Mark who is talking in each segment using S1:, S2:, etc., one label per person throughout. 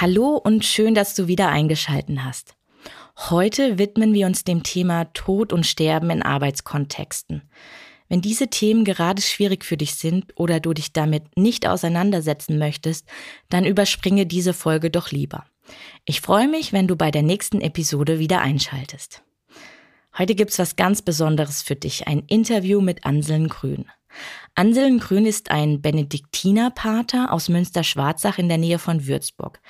S1: Hallo und schön, dass du wieder eingeschalten hast. Heute widmen wir uns dem Thema Tod und Sterben in Arbeitskontexten. Wenn diese Themen gerade schwierig für dich sind oder du dich damit nicht auseinandersetzen möchtest, dann überspringe diese Folge doch lieber. Ich freue mich, wenn du bei der nächsten Episode wieder einschaltest. Heute gibt's was ganz Besonderes für dich, ein Interview mit Anselm Grün. Anselm Grün ist ein Benediktinerpater aus Münster-Schwarzach in der Nähe von Würzburg.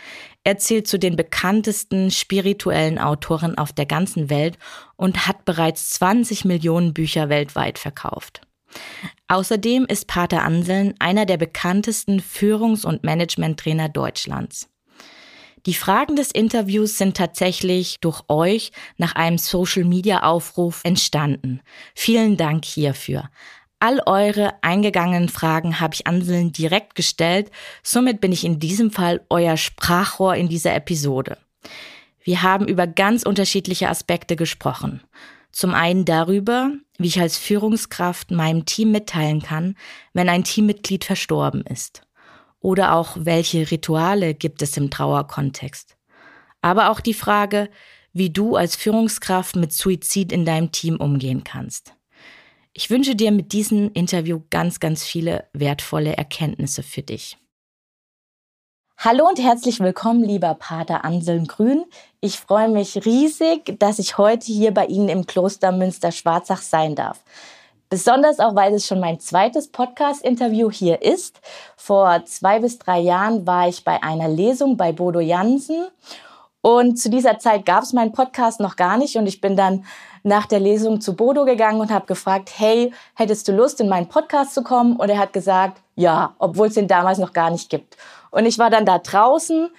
S1: Er zählt zu den bekanntesten spirituellen Autoren auf der ganzen Welt und hat bereits 20 Millionen Bücher weltweit verkauft. Außerdem ist Pater Anselm einer der bekanntesten Führungs- und Managementtrainer Deutschlands. Die Fragen des Interviews sind tatsächlich durch euch nach einem Social-Media-Aufruf entstanden. Vielen Dank hierfür. All eure eingegangenen Fragen habe ich Anseln direkt gestellt, somit bin ich in diesem Fall euer Sprachrohr in dieser Episode. Wir haben über ganz unterschiedliche Aspekte gesprochen. Zum einen darüber, wie ich als Führungskraft meinem Team mitteilen kann, wenn ein Teammitglied verstorben ist. Oder auch, welche Rituale gibt es im Trauerkontext. Aber auch die Frage, wie du als Führungskraft mit Suizid in deinem Team umgehen kannst. Ich wünsche dir mit diesem Interview ganz, ganz viele wertvolle Erkenntnisse für dich. Hallo und herzlich willkommen, lieber Pater Anselm Grün. Ich freue mich riesig, dass ich heute hier bei Ihnen im Kloster Münster-Schwarzach sein darf. Besonders auch, weil es schon mein zweites Podcast-Interview hier ist. Vor zwei bis drei Jahren war ich bei einer Lesung bei Bodo Jansen und zu dieser Zeit gab es meinen Podcast noch gar nicht und ich bin dann nach der Lesung zu Bodo gegangen und habe gefragt, hey, hättest du Lust, in meinen Podcast zu kommen? Und er hat gesagt, ja, obwohl es den damals noch gar nicht gibt. Und ich war dann da draußen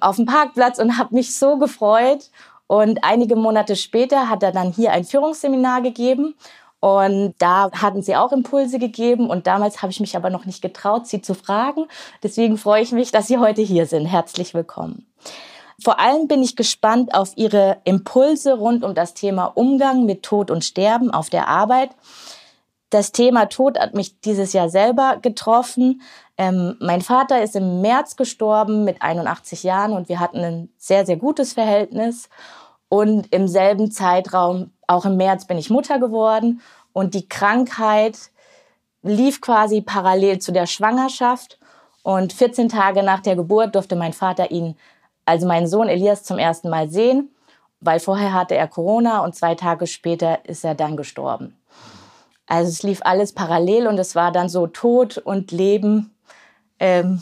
S1: auf dem Parkplatz und habe mich so gefreut. Und einige Monate später hat er dann hier ein Führungsseminar gegeben. Und da hatten sie auch Impulse gegeben. Und damals habe ich mich aber noch nicht getraut, sie zu fragen. Deswegen freue ich mich, dass Sie heute hier sind. Herzlich willkommen. Vor allem bin ich gespannt auf Ihre Impulse rund um das Thema Umgang mit Tod und Sterben auf der Arbeit. Das Thema Tod hat mich dieses Jahr selber getroffen. Ähm, mein Vater ist im März gestorben mit 81 Jahren und wir hatten ein sehr, sehr gutes Verhältnis. Und im selben Zeitraum, auch im März, bin ich Mutter geworden. Und die Krankheit lief quasi parallel zu der Schwangerschaft. Und 14 Tage nach der Geburt durfte mein Vater ihn also meinen Sohn Elias zum ersten Mal sehen, weil vorher hatte er Corona und zwei Tage später ist er dann gestorben. Also es lief alles parallel und es war dann so Tod und Leben, ähm,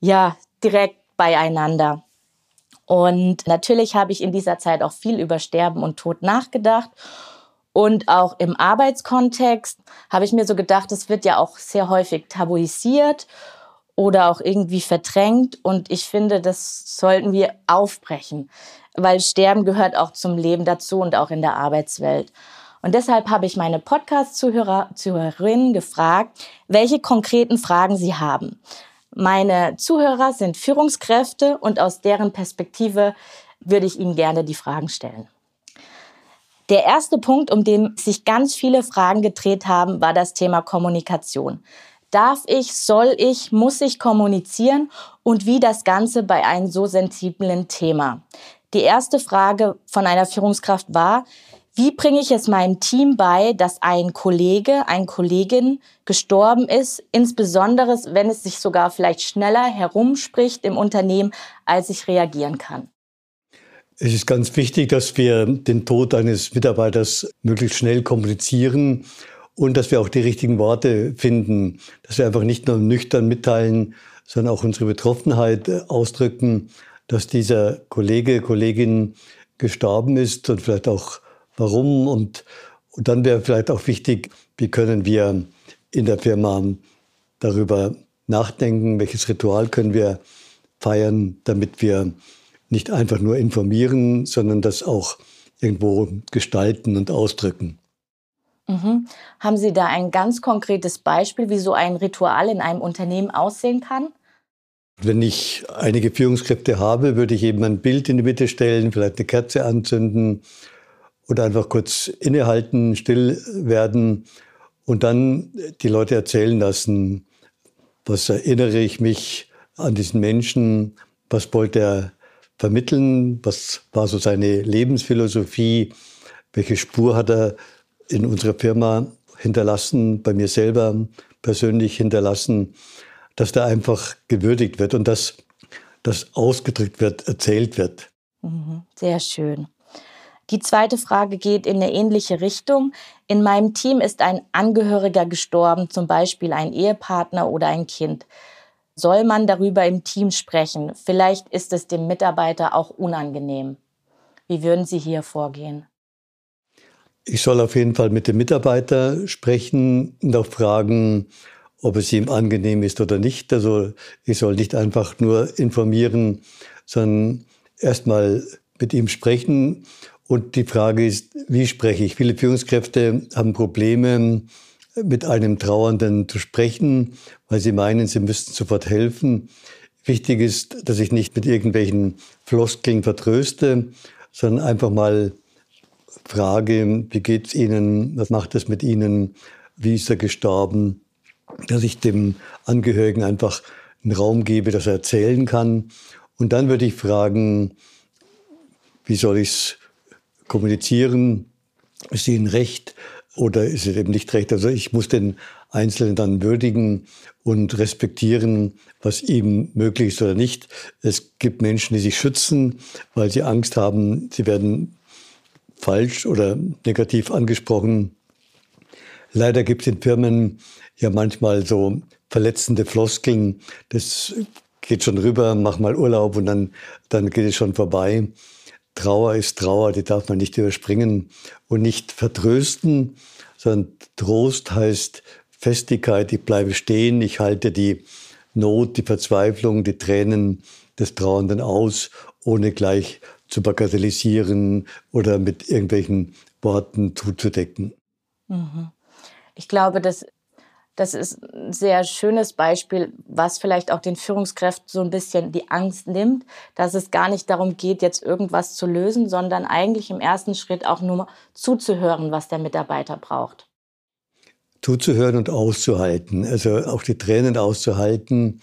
S1: ja, direkt beieinander. Und natürlich habe ich in dieser Zeit auch viel über Sterben und Tod nachgedacht. Und auch im Arbeitskontext habe ich mir so gedacht, es wird ja auch sehr häufig tabuisiert oder auch irgendwie verdrängt. Und ich finde, das sollten wir aufbrechen, weil Sterben gehört auch zum Leben dazu und auch in der Arbeitswelt. Und deshalb habe ich meine Podcast-Zuhörer, Zuhörerinnen gefragt, welche konkreten Fragen sie haben. Meine Zuhörer sind Führungskräfte und aus deren Perspektive würde ich Ihnen gerne die Fragen stellen. Der erste Punkt, um den sich ganz viele Fragen gedreht haben, war das Thema Kommunikation. Darf ich, soll ich, muss ich kommunizieren und wie das Ganze bei einem so sensiblen Thema? Die erste Frage von einer Führungskraft war, wie bringe ich es meinem Team bei, dass ein Kollege, ein Kollegin gestorben ist, insbesondere wenn es sich sogar vielleicht schneller herumspricht im Unternehmen, als ich reagieren kann?
S2: Es ist ganz wichtig, dass wir den Tod eines Mitarbeiters möglichst schnell kommunizieren und dass wir auch die richtigen Worte finden, dass wir einfach nicht nur nüchtern mitteilen, sondern auch unsere Betroffenheit äh, ausdrücken, dass dieser Kollege, Kollegin gestorben ist und vielleicht auch warum. Und, und dann wäre vielleicht auch wichtig, wie können wir in der Firma darüber nachdenken, welches Ritual können wir feiern, damit wir nicht einfach nur informieren, sondern das auch irgendwo gestalten und ausdrücken.
S1: Mhm. Haben Sie da ein ganz konkretes Beispiel, wie so ein Ritual in einem Unternehmen aussehen kann?
S2: Wenn ich einige Führungskräfte habe, würde ich eben ein Bild in die Mitte stellen, vielleicht eine Kerze anzünden oder einfach kurz innehalten, still werden und dann die Leute erzählen lassen, was erinnere ich mich an diesen Menschen, was wollte er vermitteln, was war so seine Lebensphilosophie, welche Spur hat er in unserer Firma hinterlassen, bei mir selber persönlich hinterlassen, dass da einfach gewürdigt wird und dass das ausgedrückt wird, erzählt wird.
S1: Mhm, sehr schön. Die zweite Frage geht in eine ähnliche Richtung. In meinem Team ist ein Angehöriger gestorben, zum Beispiel ein Ehepartner oder ein Kind. Soll man darüber im Team sprechen? Vielleicht ist es dem Mitarbeiter auch unangenehm. Wie würden Sie hier vorgehen?
S2: Ich soll auf jeden Fall mit dem Mitarbeiter sprechen und auch fragen, ob es ihm angenehm ist oder nicht. Also ich soll nicht einfach nur informieren, sondern erstmal mit ihm sprechen. Und die Frage ist, wie spreche ich? Viele Führungskräfte haben Probleme, mit einem Trauernden zu sprechen, weil sie meinen, sie müssten sofort helfen. Wichtig ist, dass ich nicht mit irgendwelchen Floskeln vertröste, sondern einfach mal frage, wie geht's Ihnen? Was macht es mit Ihnen? Wie ist er gestorben? Dass ich dem Angehörigen einfach einen Raum gebe, dass er erzählen kann. Und dann würde ich fragen, wie soll ich es kommunizieren? Ist Ihnen recht oder ist es eben nicht recht? Also ich muss den Einzelnen dann würdigen und respektieren, was ihm möglich ist oder nicht. Es gibt Menschen, die sich schützen, weil sie Angst haben, sie werden falsch oder negativ angesprochen. Leider gibt es in Firmen ja manchmal so verletzende Floskeln. Das geht schon rüber, mach mal Urlaub und dann, dann geht es schon vorbei. Trauer ist Trauer, die darf man nicht überspringen und nicht vertrösten, sondern Trost heißt Festigkeit, ich bleibe stehen, ich halte die Not, die Verzweiflung, die Tränen des Trauernden aus, ohne gleich zu bagatellisieren oder mit irgendwelchen Worten zuzudecken.
S1: Mhm. Ich glaube, das, das ist ein sehr schönes Beispiel, was vielleicht auch den Führungskräften so ein bisschen die Angst nimmt, dass es gar nicht darum geht, jetzt irgendwas zu lösen, sondern eigentlich im ersten Schritt auch nur zuzuhören, was der Mitarbeiter braucht.
S2: Zuzuhören und auszuhalten, also auch die Tränen auszuhalten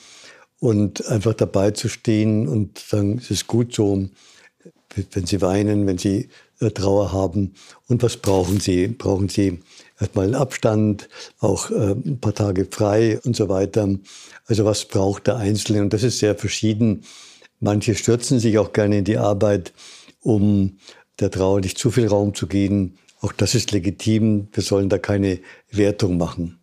S2: und einfach dabei zu stehen und sagen, es ist gut so, wenn Sie weinen, wenn Sie äh, Trauer haben. Und was brauchen Sie? Brauchen Sie erstmal einen Abstand, auch äh, ein paar Tage frei und so weiter. Also was braucht der Einzelne? Und das ist sehr verschieden. Manche stürzen sich auch gerne in die Arbeit, um der Trauer nicht zu viel Raum zu geben. Auch das ist legitim. Wir sollen da keine Wertung machen.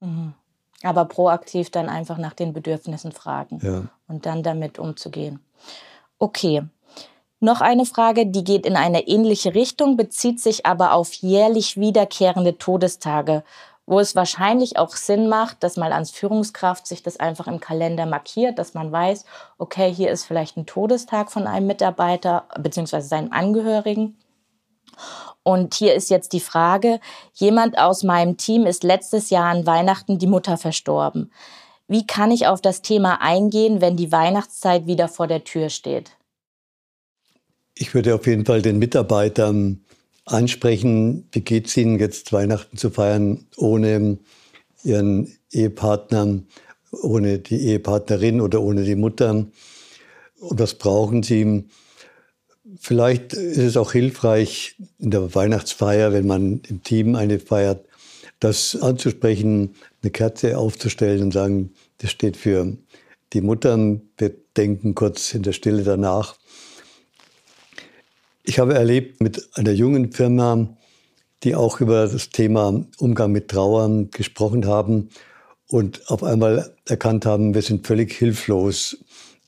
S1: Mhm. Aber proaktiv dann einfach nach den Bedürfnissen fragen ja. und dann damit umzugehen. Okay, noch eine Frage, die geht in eine ähnliche Richtung, bezieht sich aber auf jährlich wiederkehrende Todestage, wo es wahrscheinlich auch Sinn macht, dass man als Führungskraft sich das einfach im Kalender markiert, dass man weiß, okay, hier ist vielleicht ein Todestag von einem Mitarbeiter bzw. seinem Angehörigen. Und hier ist jetzt die Frage, jemand aus meinem Team ist letztes Jahr an Weihnachten die Mutter verstorben. Wie kann ich auf das Thema eingehen, wenn die Weihnachtszeit wieder vor der Tür steht?
S2: Ich würde auf jeden Fall den Mitarbeitern ansprechen, wie geht es Ihnen jetzt Weihnachten zu feiern ohne Ihren Ehepartner, ohne die Ehepartnerin oder ohne die Mutter? Und was brauchen Sie? Vielleicht ist es auch hilfreich in der Weihnachtsfeier, wenn man im Team eine feiert, das anzusprechen, eine Kerze aufzustellen und sagen, das steht für die Mutter. Wir denken kurz in der Stille danach ich habe erlebt mit einer jungen Firma, die auch über das Thema Umgang mit Trauern gesprochen haben und auf einmal erkannt haben, wir sind völlig hilflos,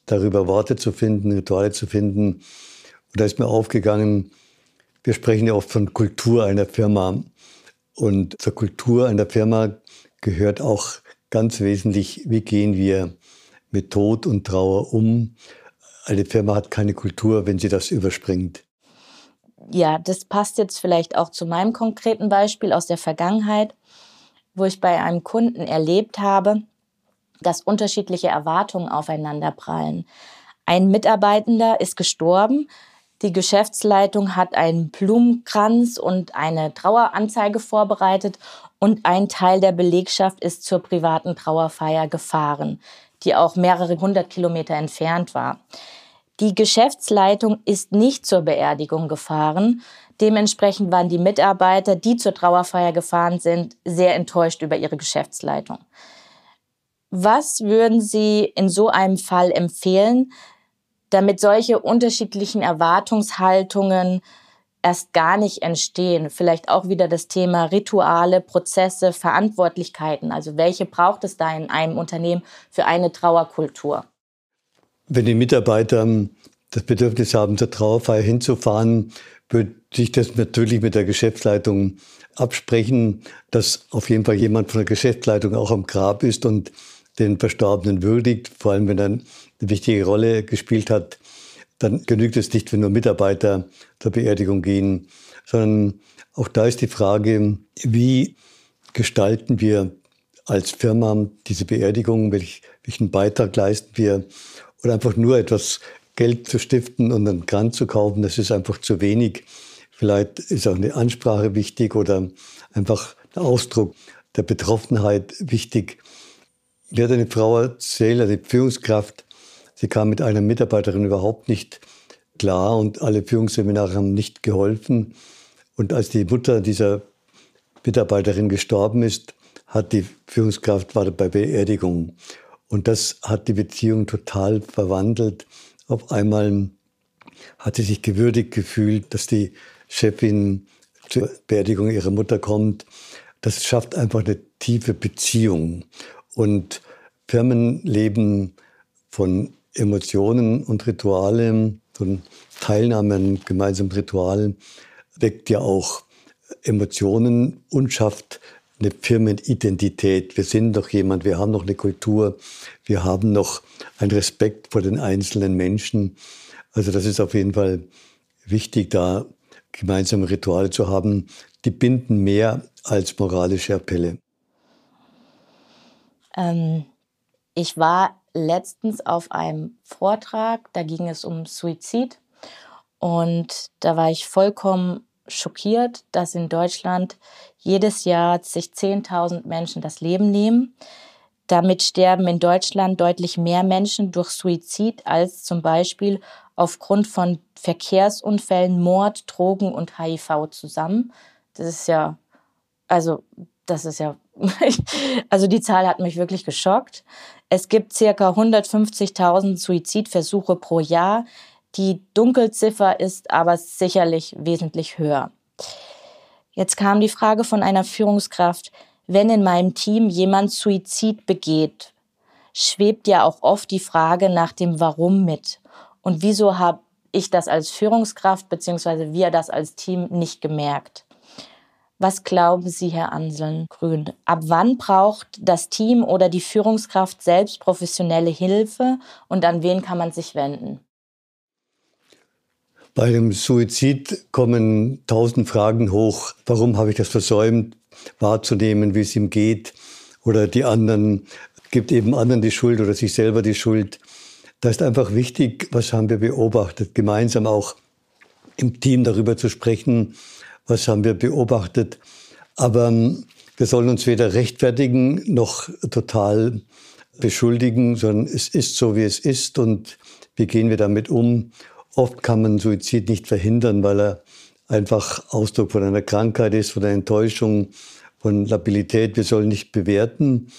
S2: darüber Worte zu finden, Rituale zu finden. Und da ist mir aufgegangen, wir sprechen ja oft von Kultur einer Firma. Und zur Kultur einer Firma gehört auch ganz wesentlich, wie gehen wir mit Tod und Trauer um. Eine Firma hat keine Kultur, wenn sie das überspringt.
S1: Ja, das passt jetzt vielleicht auch zu meinem konkreten Beispiel aus der Vergangenheit, wo ich bei einem Kunden erlebt habe, dass unterschiedliche Erwartungen aufeinander prallen. Ein Mitarbeitender ist gestorben, die Geschäftsleitung hat einen Blumenkranz und eine Traueranzeige vorbereitet und ein Teil der Belegschaft ist zur privaten Trauerfeier gefahren, die auch mehrere hundert Kilometer entfernt war. Die Geschäftsleitung ist nicht zur Beerdigung gefahren. Dementsprechend waren die Mitarbeiter, die zur Trauerfeier gefahren sind, sehr enttäuscht über ihre Geschäftsleitung. Was würden Sie in so einem Fall empfehlen, damit solche unterschiedlichen Erwartungshaltungen erst gar nicht entstehen? Vielleicht auch wieder das Thema Rituale, Prozesse, Verantwortlichkeiten. Also welche braucht es da in einem Unternehmen für eine Trauerkultur?
S2: Wenn die Mitarbeiter das Bedürfnis haben, zur Trauerfeier hinzufahren, würde ich das natürlich mit der Geschäftsleitung absprechen, dass auf jeden Fall jemand von der Geschäftsleitung auch am Grab ist und den Verstorbenen würdigt, vor allem wenn er eine wichtige Rolle gespielt hat. Dann genügt es nicht, wenn nur Mitarbeiter zur Beerdigung gehen, sondern auch da ist die Frage, wie gestalten wir als Firma diese Beerdigung, welchen Beitrag leisten wir oder einfach nur etwas Geld zu stiften und einen Grant zu kaufen, das ist einfach zu wenig. Vielleicht ist auch eine Ansprache wichtig oder einfach der Ausdruck der Betroffenheit wichtig. Mir hat eine Frau erzählt, eine Führungskraft, sie kam mit einer Mitarbeiterin überhaupt nicht klar und alle Führungsseminare haben nicht geholfen. Und als die Mutter dieser Mitarbeiterin gestorben ist, hat die Führungskraft war bei Beerdigung. Und das hat die Beziehung total verwandelt. Auf einmal hat sie sich gewürdigt gefühlt, dass die Chefin zur Beerdigung ihrer Mutter kommt. Das schafft einfach eine tiefe Beziehung. Und Firmen leben von Emotionen und Ritualen, von Teilnahme an gemeinsamen Ritualen, weckt ja auch Emotionen und schafft eine Firmenidentität. Wir sind doch jemand, wir haben noch eine Kultur, wir haben noch einen Respekt vor den einzelnen Menschen. Also das ist auf jeden Fall wichtig, da gemeinsame Rituale zu haben. Die binden mehr als moralische Appelle.
S1: Ähm, ich war letztens auf einem Vortrag, da ging es um Suizid. Und da war ich vollkommen schockiert, dass in Deutschland jedes Jahr sich 10.000 Menschen das Leben nehmen. Damit sterben in Deutschland deutlich mehr Menschen durch Suizid als zum Beispiel aufgrund von Verkehrsunfällen, Mord, Drogen und HIV zusammen. Das ist ja, also, das ist ja, also die Zahl hat mich wirklich geschockt. Es gibt circa 150.000 Suizidversuche pro Jahr. Die Dunkelziffer ist aber sicherlich wesentlich höher. Jetzt kam die Frage von einer Führungskraft, wenn in meinem Team jemand Suizid begeht, schwebt ja auch oft die Frage nach dem Warum mit. Und wieso habe ich das als Führungskraft bzw. wir das als Team nicht gemerkt? Was glauben Sie, Herr Anseln Grün? Ab wann braucht das Team oder die Führungskraft selbst professionelle Hilfe und an wen kann man sich wenden?
S2: Bei dem Suizid kommen tausend Fragen hoch. Warum habe ich das versäumt, wahrzunehmen, wie es ihm geht? Oder die anderen, gibt eben anderen die Schuld oder sich selber die Schuld. Da ist einfach wichtig, was haben wir beobachtet, gemeinsam auch im Team darüber zu sprechen, was haben wir beobachtet. Aber ähm, wir sollen uns weder rechtfertigen noch total beschuldigen, sondern es ist so, wie es ist und wie gehen wir damit um. Oft kann man Suizid nicht verhindern, weil er einfach Ausdruck von einer Krankheit ist, von einer Enttäuschung, von Labilität. Wir sollen nicht bewerten,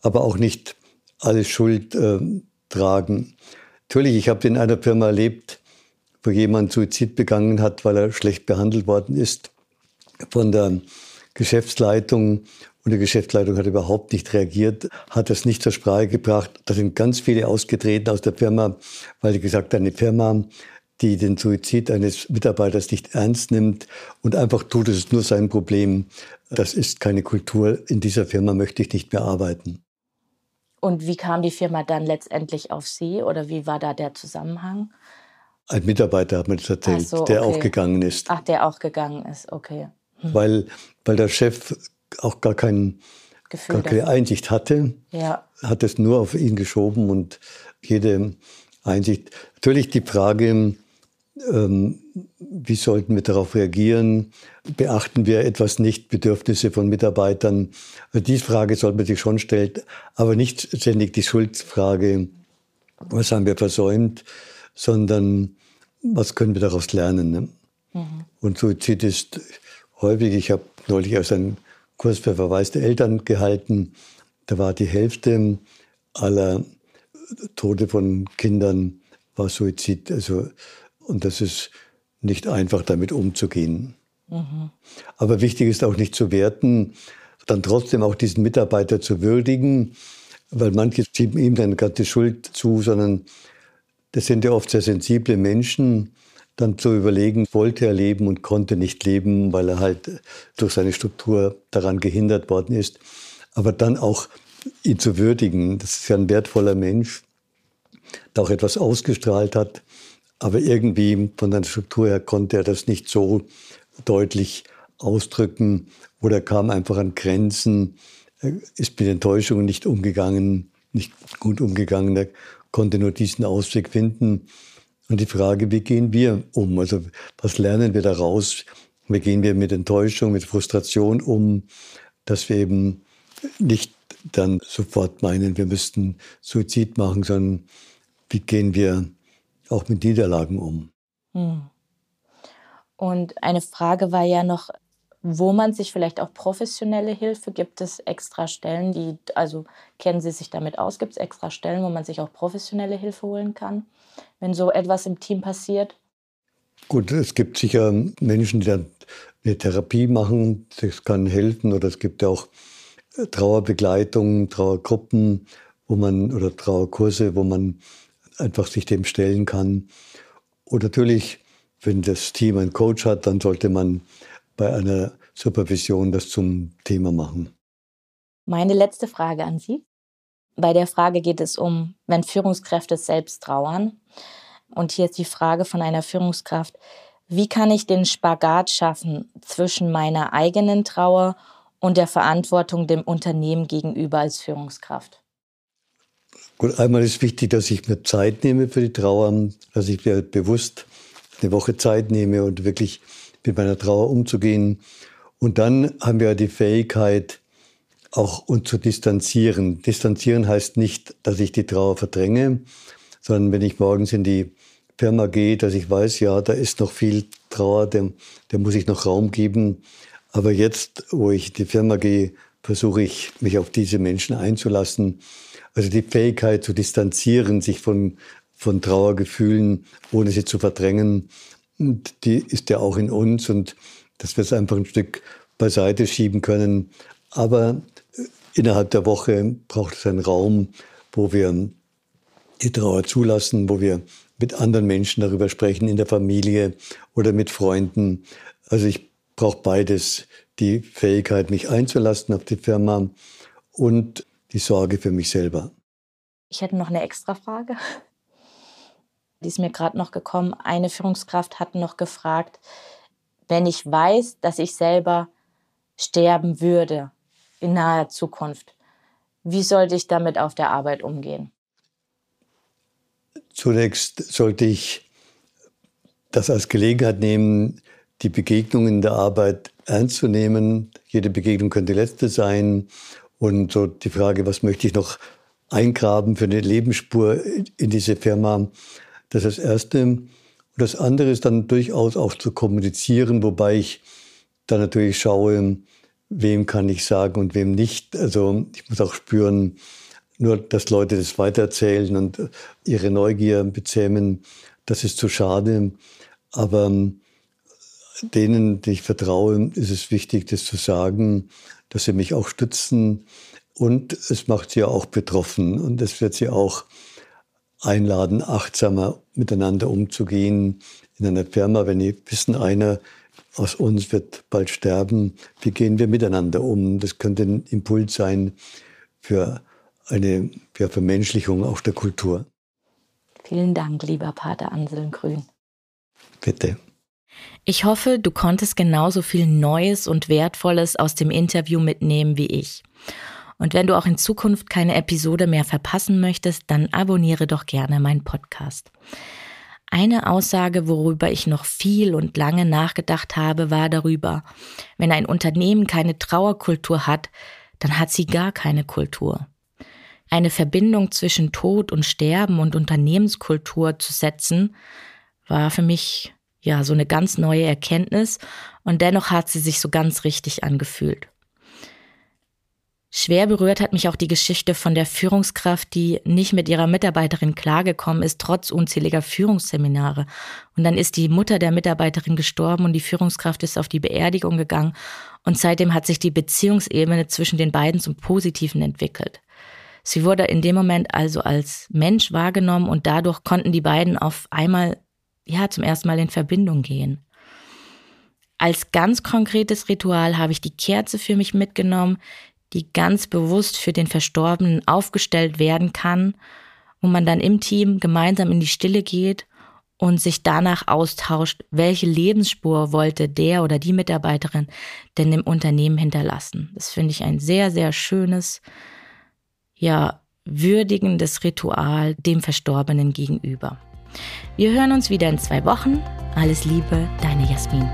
S2: aber auch nicht alle Schuld äh, tragen. Natürlich, ich habe in einer Firma erlebt, wo jemand Suizid begangen hat, weil er schlecht behandelt worden ist von der Geschäftsleitung. Und die Geschäftsleitung hat überhaupt nicht reagiert, hat das nicht zur Sprache gebracht. Da sind ganz viele ausgetreten aus der Firma, weil die gesagt haben, eine Firma, die den Suizid eines Mitarbeiters nicht ernst nimmt und einfach tut, es ist nur sein Problem. Das ist keine Kultur. In dieser Firma möchte ich nicht mehr arbeiten.
S1: Und wie kam die Firma dann letztendlich auf Sie oder wie war da der Zusammenhang?
S2: Ein Mitarbeiter hat mir das erzählt, so, okay. der auch gegangen ist.
S1: Ach, der auch gegangen ist, okay.
S2: Hm. Weil, weil der Chef auch gar, kein, gar keine Einsicht hatte, ja. hat es nur auf ihn geschoben und jede Einsicht. Natürlich die Frage, wie sollten wir darauf reagieren? Beachten wir etwas nicht, Bedürfnisse von Mitarbeitern? Also diese Frage sollte man sich schon stellen, aber nicht ständig die Schuldfrage, was haben wir versäumt, sondern was können wir daraus lernen. Ne? Mhm. Und Suizid ist häufig, ich habe neulich aus einem Kurs für verwaiste Eltern gehalten, da war die Hälfte aller Tode von Kindern war Suizid. Also, und das ist nicht einfach, damit umzugehen. Mhm. Aber wichtig ist auch nicht zu werten, dann trotzdem auch diesen Mitarbeiter zu würdigen, weil manche schieben ihm dann gerade die Schuld zu, sondern das sind ja oft sehr sensible Menschen, dann zu überlegen, wollte er leben und konnte nicht leben, weil er halt durch seine Struktur daran gehindert worden ist. Aber dann auch ihn zu würdigen, das ist ja ein wertvoller Mensch, der auch etwas ausgestrahlt hat, aber irgendwie von der Struktur her konnte er das nicht so deutlich ausdrücken oder kam einfach an Grenzen, er ist mit Enttäuschungen nicht umgegangen, nicht gut umgegangen, er konnte nur diesen Ausweg finden. Und die Frage, wie gehen wir um? Also was lernen wir daraus? Wie gehen wir mit Enttäuschung, mit Frustration um, dass wir eben nicht dann sofort meinen, wir müssten Suizid machen, sondern wie gehen wir auch mit Niederlagen um? Hm.
S1: Und eine Frage war ja noch, wo man sich vielleicht auch professionelle Hilfe, gibt es extra Stellen, die, also kennen Sie sich damit aus, gibt es extra Stellen, wo man sich auch professionelle Hilfe holen kann, wenn so etwas im Team passiert?
S2: Gut, es gibt sicher Menschen, die dann eine Therapie machen, das kann helfen, oder es gibt auch Trauerbegleitung, Trauergruppen, wo man, oder Trauerkurse, wo man einfach sich dem stellen kann. Und natürlich, wenn das Team einen Coach hat, dann sollte man bei einer Supervision das zum Thema machen.
S1: Meine letzte Frage an Sie. Bei der Frage geht es um, wenn Führungskräfte selbst trauern. Und hier ist die Frage von einer Führungskraft, wie kann ich den Spagat schaffen zwischen meiner eigenen Trauer und der Verantwortung dem Unternehmen gegenüber als Führungskraft?
S2: Gut, einmal ist wichtig, dass ich mir Zeit nehme für die Trauer, dass ich mir bewusst eine Woche Zeit nehme und wirklich mit meiner Trauer umzugehen. Und dann haben wir die Fähigkeit, auch uns zu distanzieren. Distanzieren heißt nicht, dass ich die Trauer verdränge, sondern wenn ich morgens in die Firma gehe, dass ich weiß, ja, da ist noch viel Trauer, dem muss ich noch Raum geben. Aber jetzt, wo ich in die Firma gehe, versuche ich, mich auf diese Menschen einzulassen. Also die Fähigkeit zu distanzieren, sich von, von Trauergefühlen, ohne sie zu verdrängen, die ist ja auch in uns und dass wir es einfach ein Stück beiseite schieben können. Aber äh, innerhalb der Woche braucht es einen Raum, wo wir die Trauer zulassen, wo wir mit anderen Menschen darüber sprechen, in der Familie oder mit Freunden. Also ich brauche beides, die Fähigkeit, mich einzulassen auf die Firma und die Sorge für mich selber.
S1: Ich hätte noch eine extra Frage. Die ist mir gerade noch gekommen. Eine Führungskraft hat noch gefragt, wenn ich weiß, dass ich selber sterben würde in naher Zukunft, wie sollte ich damit auf der Arbeit umgehen?
S2: Zunächst sollte ich das als Gelegenheit nehmen, die Begegnungen in der Arbeit ernst zu nehmen. Jede Begegnung könnte die letzte sein. Und so die Frage, was möchte ich noch eingraben für eine Lebensspur in diese Firma? Das ist das Erste. Und das andere ist dann durchaus auch zu kommunizieren, wobei ich dann natürlich schaue, wem kann ich sagen und wem nicht. Also ich muss auch spüren, nur dass Leute das weitererzählen und ihre Neugier bezähmen, das ist zu schade. Aber denen, die ich vertraue, ist es wichtig, das zu sagen, dass sie mich auch stützen. Und es macht sie auch betroffen und es wird sie auch einladen, achtsamer miteinander umzugehen in einer Firma. Wenn die wissen, einer aus uns wird bald sterben, wie gehen wir miteinander um? Das könnte ein Impuls sein für eine ja, Vermenschlichung auch der Kultur.
S1: Vielen Dank, lieber Pater Anselm Grün.
S2: Bitte.
S1: Ich hoffe, du konntest genauso viel Neues und Wertvolles aus dem Interview mitnehmen wie ich. Und wenn du auch in Zukunft keine Episode mehr verpassen möchtest, dann abonniere doch gerne meinen Podcast. Eine Aussage, worüber ich noch viel und lange nachgedacht habe, war darüber, wenn ein Unternehmen keine Trauerkultur hat, dann hat sie gar keine Kultur. Eine Verbindung zwischen Tod und Sterben und Unternehmenskultur zu setzen, war für mich ja so eine ganz neue Erkenntnis und dennoch hat sie sich so ganz richtig angefühlt. Schwer berührt hat mich auch die Geschichte von der Führungskraft, die nicht mit ihrer Mitarbeiterin klargekommen ist, trotz unzähliger Führungsseminare. Und dann ist die Mutter der Mitarbeiterin gestorben und die Führungskraft ist auf die Beerdigung gegangen. Und seitdem hat sich die Beziehungsebene zwischen den beiden zum Positiven entwickelt. Sie wurde in dem Moment also als Mensch wahrgenommen und dadurch konnten die beiden auf einmal, ja, zum ersten Mal in Verbindung gehen. Als ganz konkretes Ritual habe ich die Kerze für mich mitgenommen, die ganz bewusst für den Verstorbenen aufgestellt werden kann, wo man dann im Team gemeinsam in die Stille geht und sich danach austauscht, welche Lebensspur wollte der oder die Mitarbeiterin denn im Unternehmen hinterlassen. Das finde ich ein sehr, sehr schönes, ja, würdigendes Ritual dem Verstorbenen gegenüber. Wir hören uns wieder in zwei Wochen. Alles Liebe, deine Jasmin.